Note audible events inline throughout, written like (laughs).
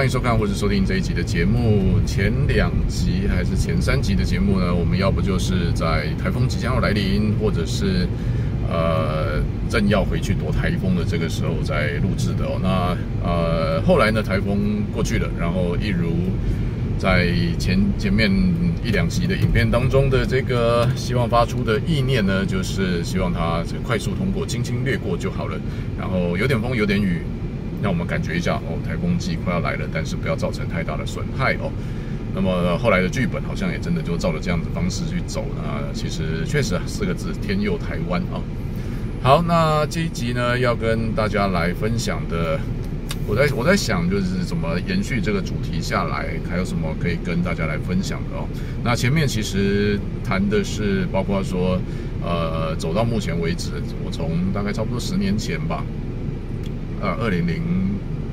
欢迎收看或者收听这一集的节目。前两集还是前三集的节目呢？我们要不就是在台风即将要来临，或者是呃正要回去躲台风的这个时候在录制的哦。那呃后来呢，台风过去了，然后一如在前前面一两集的影片当中的这个希望发出的意念呢，就是希望它快速通过，轻轻掠过就好了。然后有点风，有点雨。让我们感觉一下哦，台风季快要来了，但是不要造成太大的损害哦。那么后来的剧本好像也真的就照着这样子方式去走呢。其实确实啊，四个字：天佑台湾啊。好，那这一集呢，要跟大家来分享的，我在我在想，就是怎么延续这个主题下来，还有什么可以跟大家来分享的哦。那前面其实谈的是，包括说，呃，走到目前为止，我从大概差不多十年前吧。呃，二零零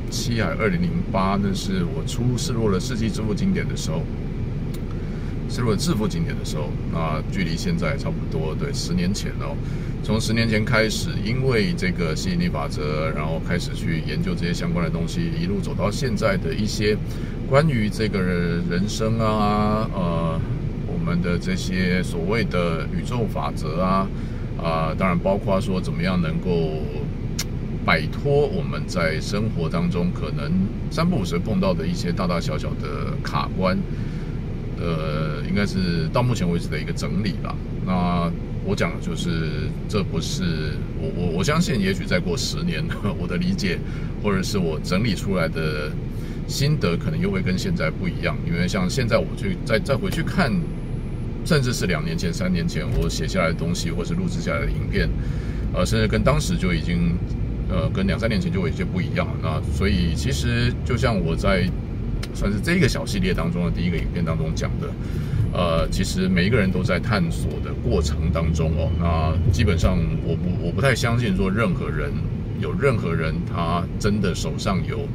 七还是二零零八，那是我出《失落的世纪致富经典》的时候，《失落的致富经典》的时候，那距离现在差不多对十年前哦。从十年前开始，因为这个吸引力法则，然后开始去研究这些相关的东西，一路走到现在的一些关于这个人生啊，呃，我们的这些所谓的宇宙法则啊，啊、当然包括说怎么样能够。摆脱我们在生活当中可能三不五时碰到的一些大大小小的卡关，呃，应该是到目前为止的一个整理吧。那我讲的就是，这不是我我我相信，也许再过十年，我的理解或者是我整理出来的心得，可能又会跟现在不一样。因为像现在我去再再回去看，甚至是两年前、三年前我写下来的东西，或是录制下来的影片，呃，甚至跟当时就已经。呃，跟两三年前就有一些不一样。那所以其实就像我在算是这个小系列当中的第一个影片当中讲的，呃，其实每一个人都在探索的过程当中哦。那基本上我不我不太相信说任何人有任何人他真的手上有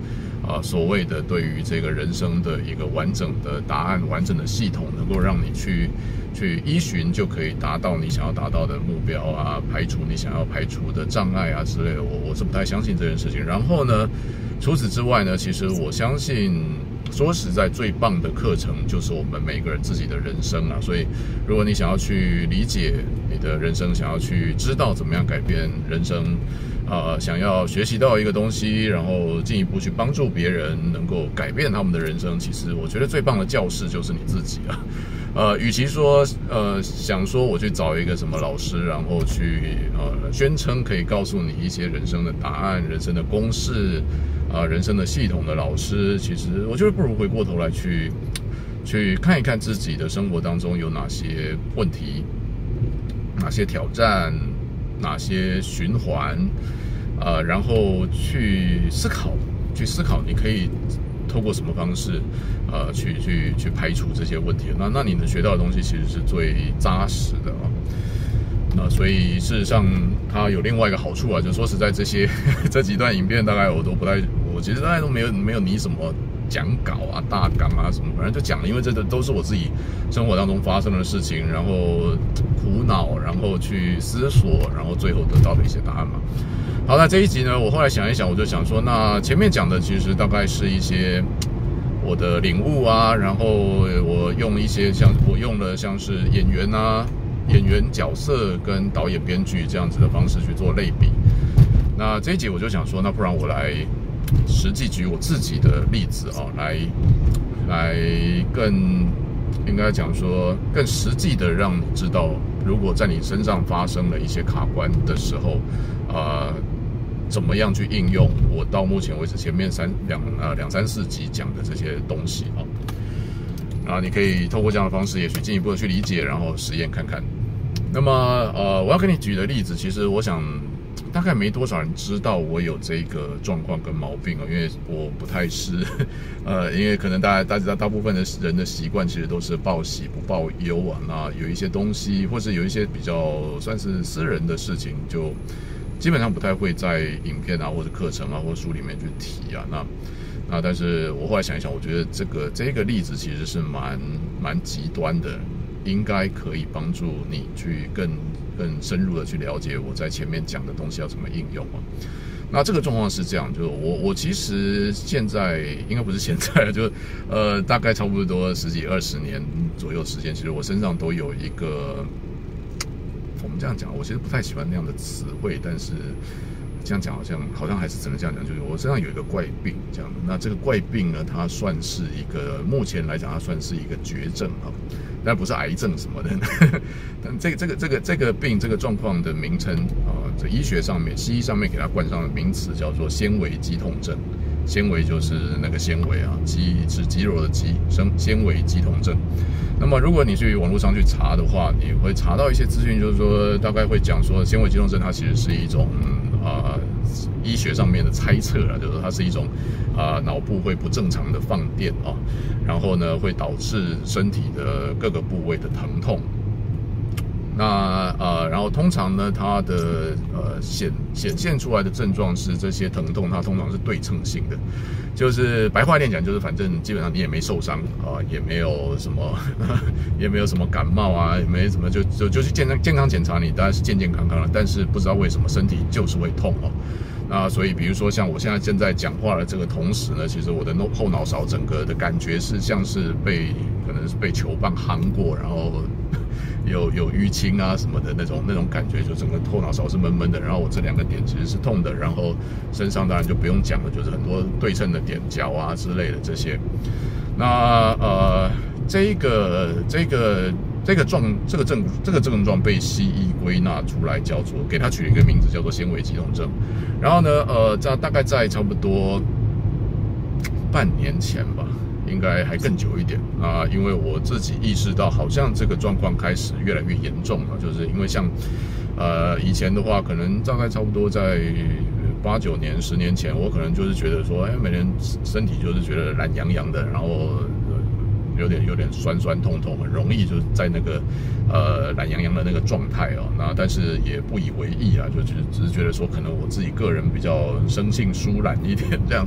啊、所谓的对于这个人生的一个完整的答案、完整的系统，能够让你去。去依循就可以达到你想要达到的目标啊，排除你想要排除的障碍啊之类的，我我是不太相信这件事情。然后呢，除此之外呢，其实我相信，说实在，最棒的课程就是我们每个人自己的人生啊。所以，如果你想要去理解你的人生，想要去知道怎么样改变人生，呃，想要学习到一个东西，然后进一步去帮助别人，能够改变他们的人生，其实我觉得最棒的教室就是你自己啊。呃，与其说呃想说我去找一个什么老师，然后去呃宣称可以告诉你一些人生的答案、人生的公式啊、呃、人生的系统的老师，其实我觉得不如回过头来去去看一看自己的生活当中有哪些问题、哪些挑战、哪些循环，呃，然后去思考，去思考你可以。透过什么方式，呃，去去去排除这些问题？那那你能学到的东西其实是最扎实的啊。那所以事实上，它有另外一个好处啊，就说实在，这些 (laughs) 这几段影片大概我都不太，我其实大概都没有没有你什么讲稿啊、大纲啊什么，反正就讲，因为这个都是我自己生活当中发生的事情，然后苦恼，然后去思索，然后最后得到的一些答案嘛。好，那这一集呢，我后来想一想，我就想说，那前面讲的其实大概是一些我的领悟啊，然后我用一些像我用了像是演员啊、演员角色跟导演编剧这样子的方式去做类比。那这一集我就想说，那不然我来实际举我自己的例子啊，来来更应该讲说更实际的让你知道，如果在你身上发生了一些卡关的时候，呃。怎么样去应用我到目前为止前面三两呃两三四集讲的这些东西啊？然后你可以透过这样的方式，也许进一步的去理解，然后实验看看。那么呃，我要跟你举的例子，其实我想大概没多少人知道我有这个状况跟毛病啊，因为我不太是 (laughs) 呃，因为可能大家大家大部分的人的习惯其实都是报喜不报忧啊。那有一些东西，或是有一些比较算是私人的事情，就。基本上不太会在影片啊，或者课程啊，或者书里面去提啊。那那，但是我后来想一想，我觉得这个这个例子其实是蛮蛮极端的，应该可以帮助你去更更深入的去了解我在前面讲的东西要怎么应用啊。那这个状况是这样，就是我我其实现在应该不是现在，就呃大概差不多十几二十年左右时间，其实我身上都有一个，我们这样讲，我其实不太喜欢那样的词汇，但是这样讲好像好像还是只能这样讲，就是我身上有一个怪病这样。那这个怪病呢，它算是一个目前来讲，它算是一个绝症啊。但不是癌症什么的，(laughs) 但这个这个这个这个病这个状况的名称啊，这医学上面、西医上面给它冠上的名词叫做纤维肌痛症。纤维就是那个纤维啊，肌是肌肉的肌，生纤维肌痛症。那么如果你去网络上去查的话，你会查到一些资讯，就是说大概会讲说纤维肌痛症它其实是一种啊。医学上面的猜测啊，就是它是一种啊脑部会不正常的放电啊，然后呢会导致身体的各个部位的疼痛。那呃，然后通常呢，它的呃显显现出来的症状是这些疼痛，它通常是对称性的，就是白话一点讲，就是反正基本上你也没受伤啊，也没有什么，(laughs) 也没有什么感冒啊，也没什么，就就就去健康健康检查你，当然是健健康康了，但是不知道为什么身体就是会痛哦。那所以，比如说像我现在正在讲话的这个同时呢，其实我的后脑勺整个的感觉是像是被可能是被球棒夯过，然后。有有淤青啊什么的那种那种感觉，就整个后脑勺是闷闷的，然后我这两个点其实是痛的，然后身上当然就不用讲了，就是很多对称的点，脚啊之类的这些。那呃，这个这个这个状这个症这个症状被西医归纳出来，叫做给它取了一个名字，叫做纤维肌痛症。然后呢，呃，在大概在差不多半年前吧。应该还更久一点啊，因为我自己意识到，好像这个状况开始越来越严重了。就是因为像，呃，以前的话，可能大概差不多在八九年、十年前，我可能就是觉得说，哎，每天身体就是觉得懒洋洋的，然后有点有点酸酸痛痛，很容易就在那个呃懒洋洋的那个状态哦。那但是也不以为意啊，就只只是觉得说，可能我自己个人比较生性疏懒一点这样。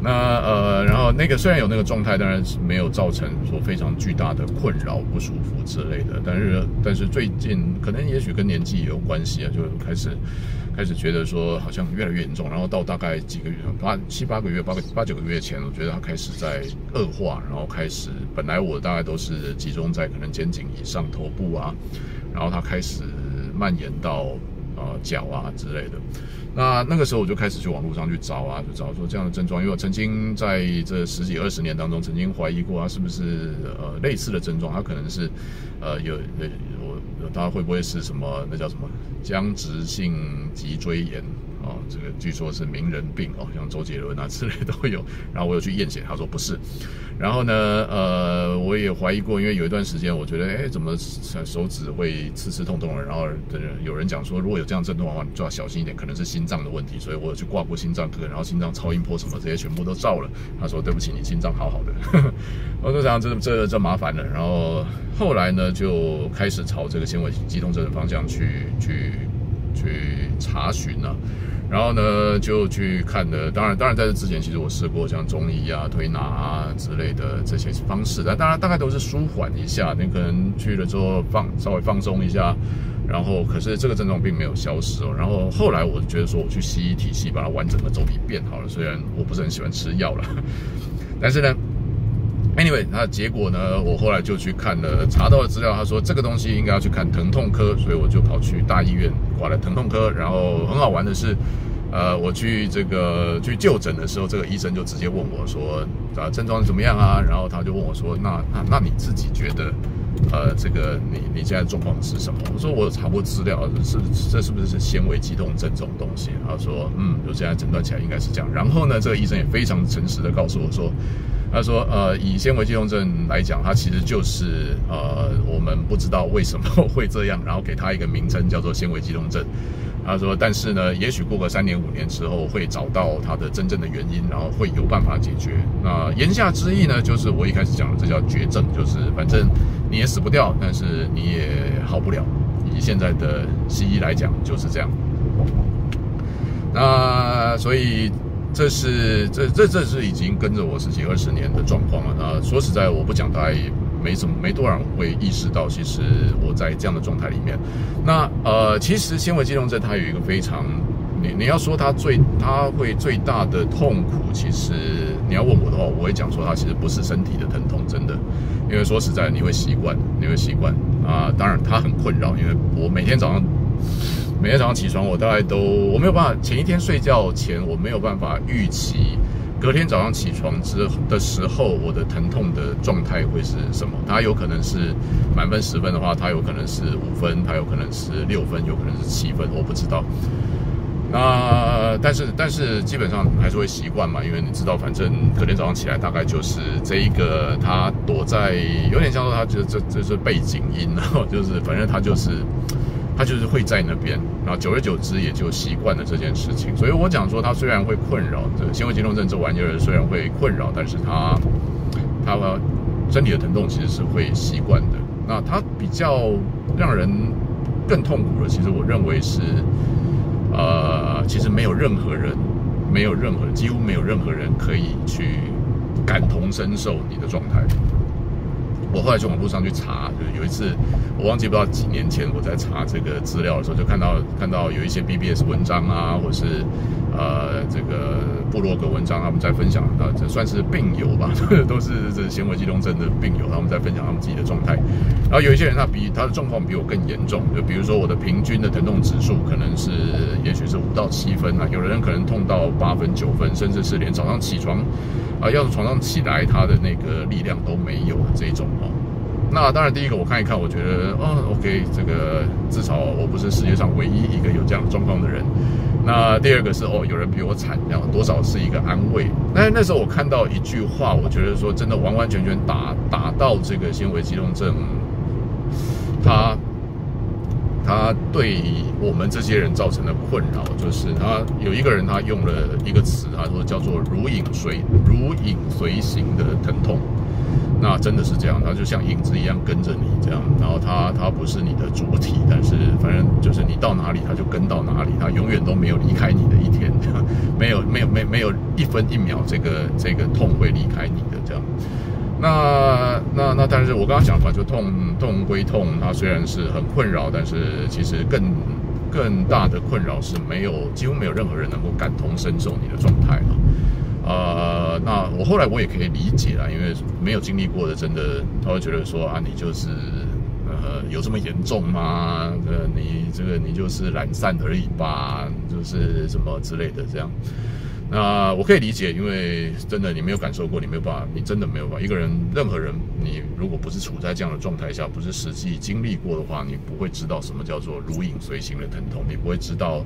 那呃，然后那个虽然有那个状态，当然是没有造成说非常巨大的困扰、不舒服之类的。但是，但是最近可能也许跟年纪也有关系啊，就开始开始觉得说好像越来越严重。然后到大概几个月，八七八个月、八八九个月前，我觉得它开始在恶化，然后开始本来我大概都是集中在可能肩颈以上、头部啊，然后它开始蔓延到呃脚啊之类的。那那个时候我就开始去网络上去找啊，就找说这样的症状，因为我曾经在这十几二十年当中，曾经怀疑过他是不是呃类似的症状，他可能是呃有呃我他会不会是什么那叫什么僵直性脊椎炎。哦，这个据说是名人病哦，像周杰伦啊之类都有。然后我有去验血，他说不是。然后呢，呃，我也怀疑过，因为有一段时间我觉得，哎，怎么手指会刺刺痛痛的？然后有人讲说，如果有这样症状的话，你就要小心一点，可能是心脏的问题。所以我有去挂过心脏科，然后心脏超音波什么这些全部都照了。他说对不起，你心脏好好的。(laughs) 我就想这这这麻烦了。然后后来呢，就开始朝这个纤维肌痛症的方向去去去查询了。然后呢，就去看的。当然，当然在这之前，其实我试过像中医啊、推拿啊之类的这些方式。但当然，大概都是舒缓一下。你可能去了之后放稍微放松一下，然后可是这个症状并没有消失哦。然后后来我觉得说，我去西医体系把它完整的走一遍好了。虽然我不是很喜欢吃药了，(laughs) 但是呢。Anyway，那结果呢？我后来就去看了，查到的资料，他说这个东西应该要去看疼痛科，所以我就跑去大医院挂了疼痛科。然后很好玩的是，呃，我去这个去就诊的时候，这个医生就直接问我说：“啊，症状怎么样啊？”然后他就问我说：“那那那你自己觉得，呃，这个你你现在状况是什么？”我说：“我查过资料，是这是不是是纤维肌痛症这种东西？”他说：“嗯，就现在诊断起来应该是这样。”然后呢，这个医生也非常诚实的告诉我说。他说：“呃，以纤维肌痛症来讲，它其实就是呃，我们不知道为什么会这样，然后给它一个名称叫做纤维肌痛症。(laughs) ”他说：“但是呢，也许过个三年五年之后，会找到它的真正的原因，然后会有办法解决。那言下之意呢，就是我一开始讲的，这叫绝症，就是反正你也死不掉，但是你也好不了。以现在的西医来讲，就是这样。那所以。”这是这这这是已经跟着我十几二十年的状况了。那说实在，我不讲，大家也没怎么没多少人会意识到，其实我在这样的状态里面。那呃，其实纤维肌痛症它有一个非常你你要说它最它会最大的痛苦，其实你要问我的话，我会讲说它其实不是身体的疼痛，真的，因为说实在，你会习惯，你会习惯啊。当然它很困扰，因为我每天早上每天早上起床，我大概都我没有办法，前一天睡觉前我没有办法预期。隔天早上起床之的时候，我的疼痛的状态会是什么？它有可能是满分十分的话，它有可能是五分，它有可能是六分，有可能是七分，我不知道。那但是但是基本上还是会习惯嘛，因为你知道，反正隔天早上起来大概就是这一个，它躲在有点像说它就这这这是背景音，然后就是反正它就是。他就是会在那边，然后久而久之也就习惯了这件事情。所以我讲说，他虽然会困扰，这个纤维肌痛症这玩意儿虽然会困扰，但是他他身体的疼痛其实是会习惯的。那他比较让人更痛苦的，其实我认为是，呃，其实没有任何人，没有任何，几乎没有任何人可以去感同身受你的状态。我后来去网络上去查，就是有一次我忘记不知道几年前我在查这个资料的时候，就看到看到有一些 BBS 文章啊，或是呃这个部落格文章，他们在分享啊，这算是病友吧，(laughs) 都是这纤维肌痛症的病友，他们在分享他们自己的状态。然后有一些人他比他的状况比我更严重，就比如说我的平均的疼痛指数可能是也许是五到七分啊，有的人可能痛到八分九分，甚至是连早上起床。啊，要从床上起来，他的那个力量都没有这种哦。那当然，第一个我看一看，我觉得，哦，OK，这个至少我不是世界上唯一一个有这样状况的人。那第二个是，哦，有人比我惨，然后多少是一个安慰。那那时候我看到一句话，我觉得说真的完完全全打打到这个纤维肌痛症，他。他对我们这些人造成的困扰，就是他有一个人，他用了一个词，他说叫做“如影随如影随形的疼痛”。那真的是这样，他就像影子一样跟着你这样。然后他他不是你的主体，但是反正就是你到哪里，他就跟到哪里，他永远都没有离开你的一天，没有没有没没有一分一秒这个这个痛会离开你的这样。那那那，但是我刚刚讲嘛，就痛痛归痛，它虽然是很困扰，但是其实更更大的困扰是没有，几乎没有任何人能够感同身受你的状态了。呃，那我后来我也可以理解啦，因为没有经历过的，真的他会觉得说啊，你就是呃有这么严重吗？呃，你这个你就是懒散而已吧，就是什么之类的这样。那我可以理解，因为真的你没有感受过，你没有办法，你真的没有办法。一个人，任何人，你如果不是处在这样的状态下，不是实际经历过的话，你不会知道什么叫做如影随形的疼痛，你不会知道，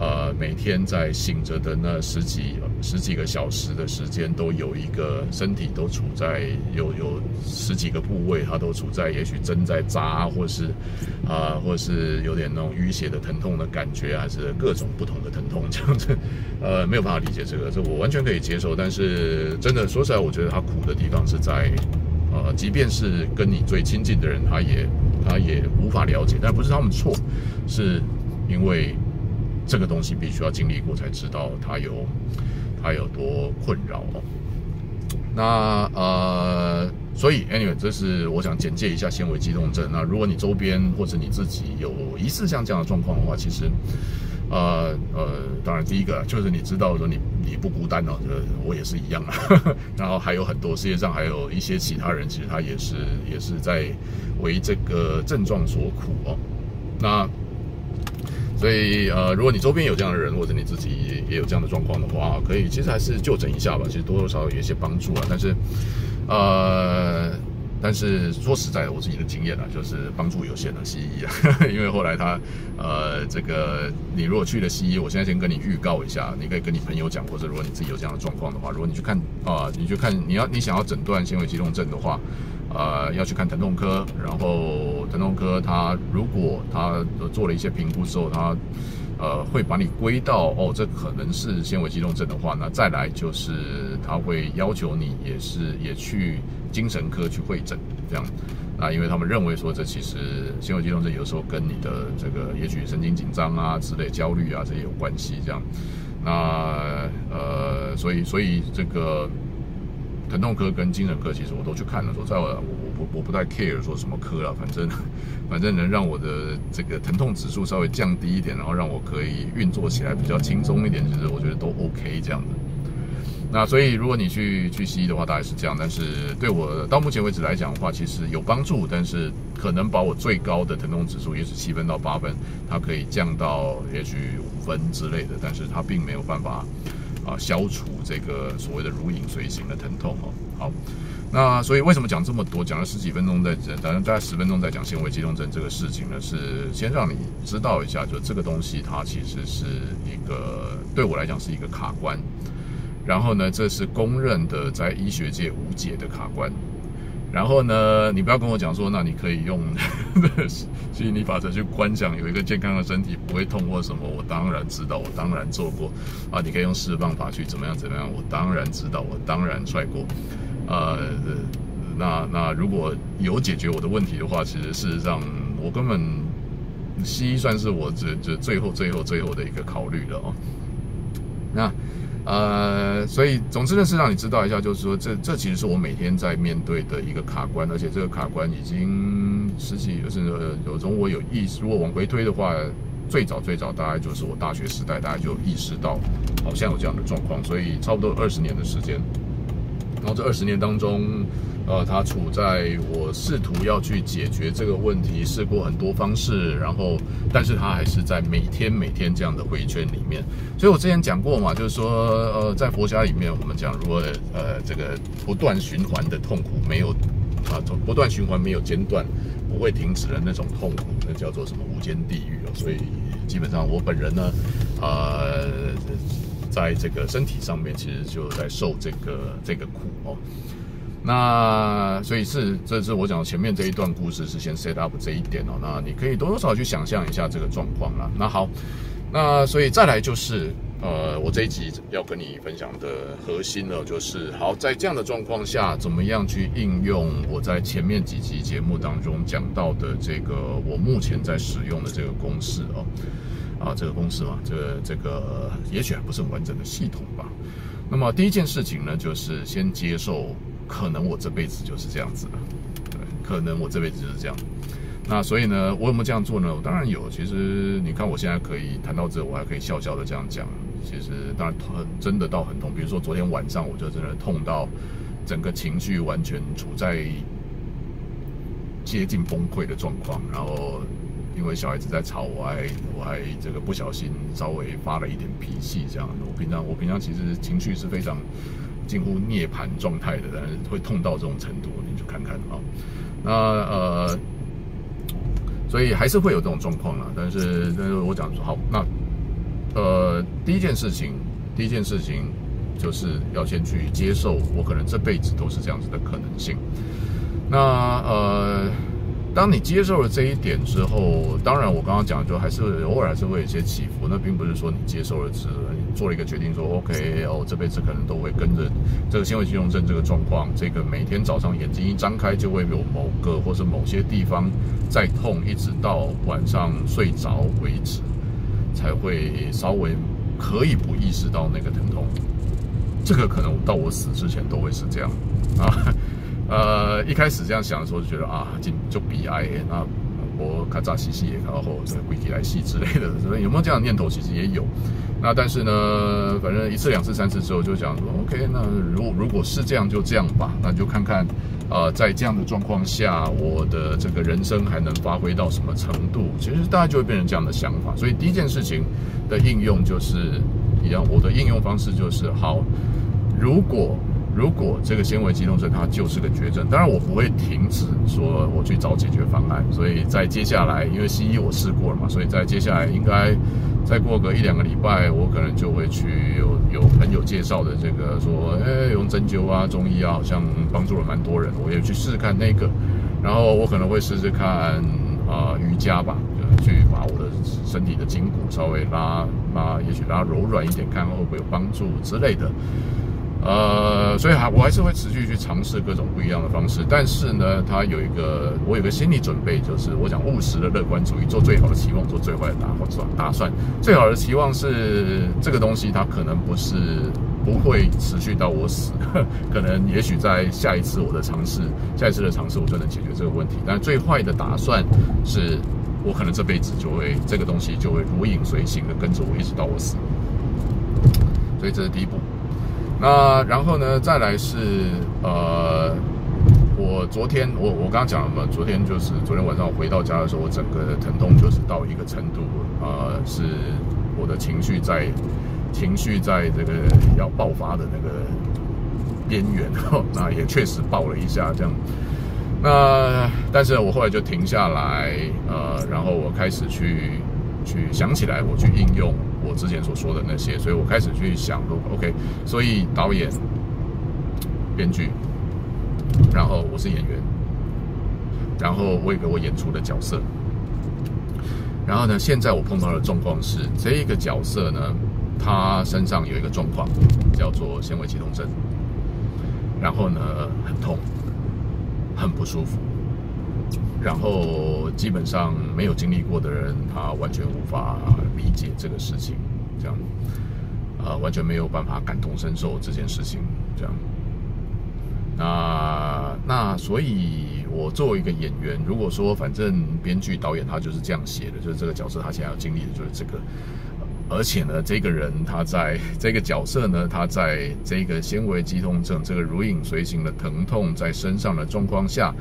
呃，每天在醒着的那十几十几个小时的时间，都有一个身体都处在有有十几个部位，它都处在也许针在扎，或是啊、或是有点那种淤血的疼痛的感觉，还是各种不同的疼痛这样子，(laughs) 呃，没有办法理解。这个这我完全可以接受，但是真的说实在，我觉得他苦的地方是在，呃，即便是跟你最亲近的人，他也他也无法了解，但不是他们错，是因为这个东西必须要经历过才知道它有它有多困扰哦。那呃，所以 anyway，这是我想简介一下纤维肌痛症。那如果你周边或者你自己有疑似像这样的状况的话，其实。呃呃，当然，第一个就是你知道说你你不孤单哦，就是我也是一样啊。(laughs) 然后还有很多世界上还有一些其他人，其实他也是也是在为这个症状所苦哦。那所以呃，如果你周边有这样的人，或者你自己也有这样的状况的话，可以其实还是就诊一下吧，其实多多少少有一些帮助啊。但是呃。但是说实在的，我自己的经验啊，就是帮助有限的西医啊，(laughs) 因为后来他，呃，这个你如果去了西医，我现在先跟你预告一下，你可以跟你朋友讲，或者如果你自己有这样的状况的话，如果你去看啊、你去看你要你想要诊断纤维肌痛症的话，呃，要去看疼痛科，然后疼痛科他如果他做了一些评估之后，他呃会把你归到哦，这可能是纤维肌痛症的话，那再来就是他会要求你也是也去。精神科去会诊，这样，那因为他们认为说，这其实纤维肌痛症有时候跟你的这个也许神经紧张啊之类、焦虑啊这些有关系，这样，那呃，所以所以这个疼痛科跟精神科，其实我都去看了。说在我我我我不太 care 说什么科了，反正 (laughs) 反正能让我的这个疼痛指数稍微降低一点，然后让我可以运作起来比较轻松一点，其实我觉得都 OK 这样的。那所以如果你去去西医的话，大概是这样。但是对我到目前为止来讲的话，其实有帮助，但是可能把我最高的疼痛指数也是七分到八分，它可以降到也许五分之类的，但是它并没有办法。啊，消除这个所谓的如影随形的疼痛哦。好，那所以为什么讲这么多？讲了十几分钟在讲，大概十分钟在讲纤维肌痛症这个事情呢，是先让你知道一下，就这个东西它其实是一个对我来讲是一个卡关，然后呢，这是公认的在医学界无解的卡关。然后呢，你不要跟我讲说，那你可以用 (laughs) 吸引力法则去观想有一个健康的身体不会痛或什么。我当然知道，我当然做过啊。你可以用释放法去怎么样怎么样。我当然知道，我当然帅过。呃，那那如果有解决我的问题的话，其实事实上我根本西医算是我这这最后最后最后的一个考虑了哦。那。呃，所以总之呢，是让你知道一下，就是说，这这其实是我每天在面对的一个卡关，而且这个卡关已经十几，就是有从我有意识，如果往回推的话，最早最早大概就是我大学时代，大家就意识到好像有这样的状况，所以差不多二十年的时间，然后这二十年当中。呃，他处在我试图要去解决这个问题，试过很多方式，然后，但是他还是在每天每天这样的回圈里面。所以我之前讲过嘛，就是说，呃，在佛家里面，我们讲，如果呃这个不断循环的痛苦没有啊，不断循环没有间断，不会停止的那种痛苦，那叫做什么无间地狱哦。所以基本上我本人呢，呃，在这个身体上面，其实就在受这个这个苦哦。那所以是，这是我讲前面这一段故事是先 set up 这一点哦。那你可以多多少少去想象一下这个状况啦。那好，那所以再来就是，呃，我这一集要跟你分享的核心呢，就是好在这样的状况下，怎么样去应用我在前面几集节目当中讲到的这个我目前在使用的这个公式哦，啊，这个公式嘛，这个这个也许还不是很完整的系统吧。那么第一件事情呢，就是先接受。可能我这辈子就是这样子的，对，可能我这辈子就是这样。那所以呢，我有没有这样做呢？我当然有。其实你看，我现在可以谈到这，我还可以笑笑的这样讲。其实当然很真的到很痛，比如说昨天晚上，我就真的痛到整个情绪完全处在接近崩溃的状况。然后因为小孩子在吵，我还我还这个不小心稍微发了一点脾气，这样。我平常我平常其实情绪是非常。近乎涅槃状态的，但是会痛到这种程度，你就看看啊。那呃，所以还是会有这种状况啊。但是，但是我讲说好，那呃，第一件事情，第一件事情就是要先去接受，我可能这辈子都是这样子的可能性。那呃。当你接受了这一点之后，当然我刚刚讲就还是偶尔还是会有一些起伏。那并不是说你接受了之后，做了一个决定说 OK 哦，这辈子可能都会跟着这个纤维肌痛症这个状况，这个每天早上眼睛一张开就会有某个或是某些地方在痛，一直到晚上睡着为止，才会稍微可以不意识到那个疼痛。这个可能到我死之前都会是这样啊。呃，一开始这样想的时候就觉得啊，就就悲哀，那我咔嚓兮兮也，然后这个鬼体来戏之类的，有没有这样的念头？其实也有。那但是呢，反正一次、两次、三次之后，就讲说，OK，那如如果是这样，就这样吧。那就看看，呃，在这样的状况下，我的这个人生还能发挥到什么程度？其实大家就会变成这样的想法。所以第一件事情的应用就是一样，我的应用方式就是好，如果。如果这个纤维肌痛症它就是个绝症，当然我不会停止说我去找解决方案。所以在接下来，因为西医我试过了嘛，所以在接下来应该再过个一两个礼拜，我可能就会去有有朋友介绍的这个说，哎，用针灸啊、中医啊，好像帮助了蛮多人，我也去试试看那个。然后我可能会试试看啊、瑜伽吧，去把我的身体的筋骨稍微拉拉，也许拉柔软一点，看会不会有帮助之类的。呃，所以还我还是会持续去尝试各种不一样的方式，但是呢，它有一个我有个心理准备，就是我讲务实的乐观主义，做最好的期望，做最坏的打算打算。最好的期望是这个东西它可能不是不会持续到我死，可能也许在下一次我的尝试，下一次的尝试我就能解决这个问题。但最坏的打算是，我可能这辈子就会这个东西就会如影随形的跟着我一直到我死。所以这是第一步。那然后呢，再来是呃，我昨天我我刚刚讲了嘛，昨天就是昨天晚上我回到家的时候，我整个疼痛就是到一个程度，呃，是我的情绪在。情绪在这个要爆发的那个边缘，那也确实爆了一下，这样。那但是我后来就停下来，呃，然后我开始去去想起来，我去应用我之前所说的那些，所以我开始去想，OK，所以导演、编剧，然后我是演员，然后我有个我演出的角色，然后呢，现在我碰到的状况是，这一个角色呢。他身上有一个状况，叫做纤维肌痛症，然后呢，很痛，很不舒服，然后基本上没有经历过的人，他完全无法理解这个事情，这样，呃，完全没有办法感同身受这件事情，这样。那那所以，我作为一个演员，如果说反正编剧导演他就是这样写的，就是这个角色他现在要经历的就是这个。而且呢，这个人他在这个角色呢，他在这个纤维肌痛症这个如影随形的疼痛在身上的状况下，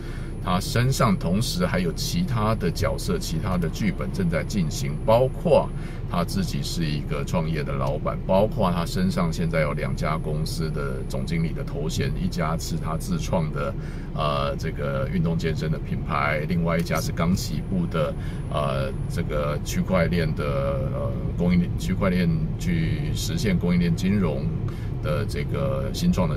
他身上同时还有其他的角色、其他的剧本正在进行，包括他自己是一个创业的老板，包括他身上现在有两家公司的总经理的头衔，一家是他自创的呃这个运动健身的品牌，另外一家是刚起步的呃这个区块链的呃供应链区块链去实现供应链金融的这个新创的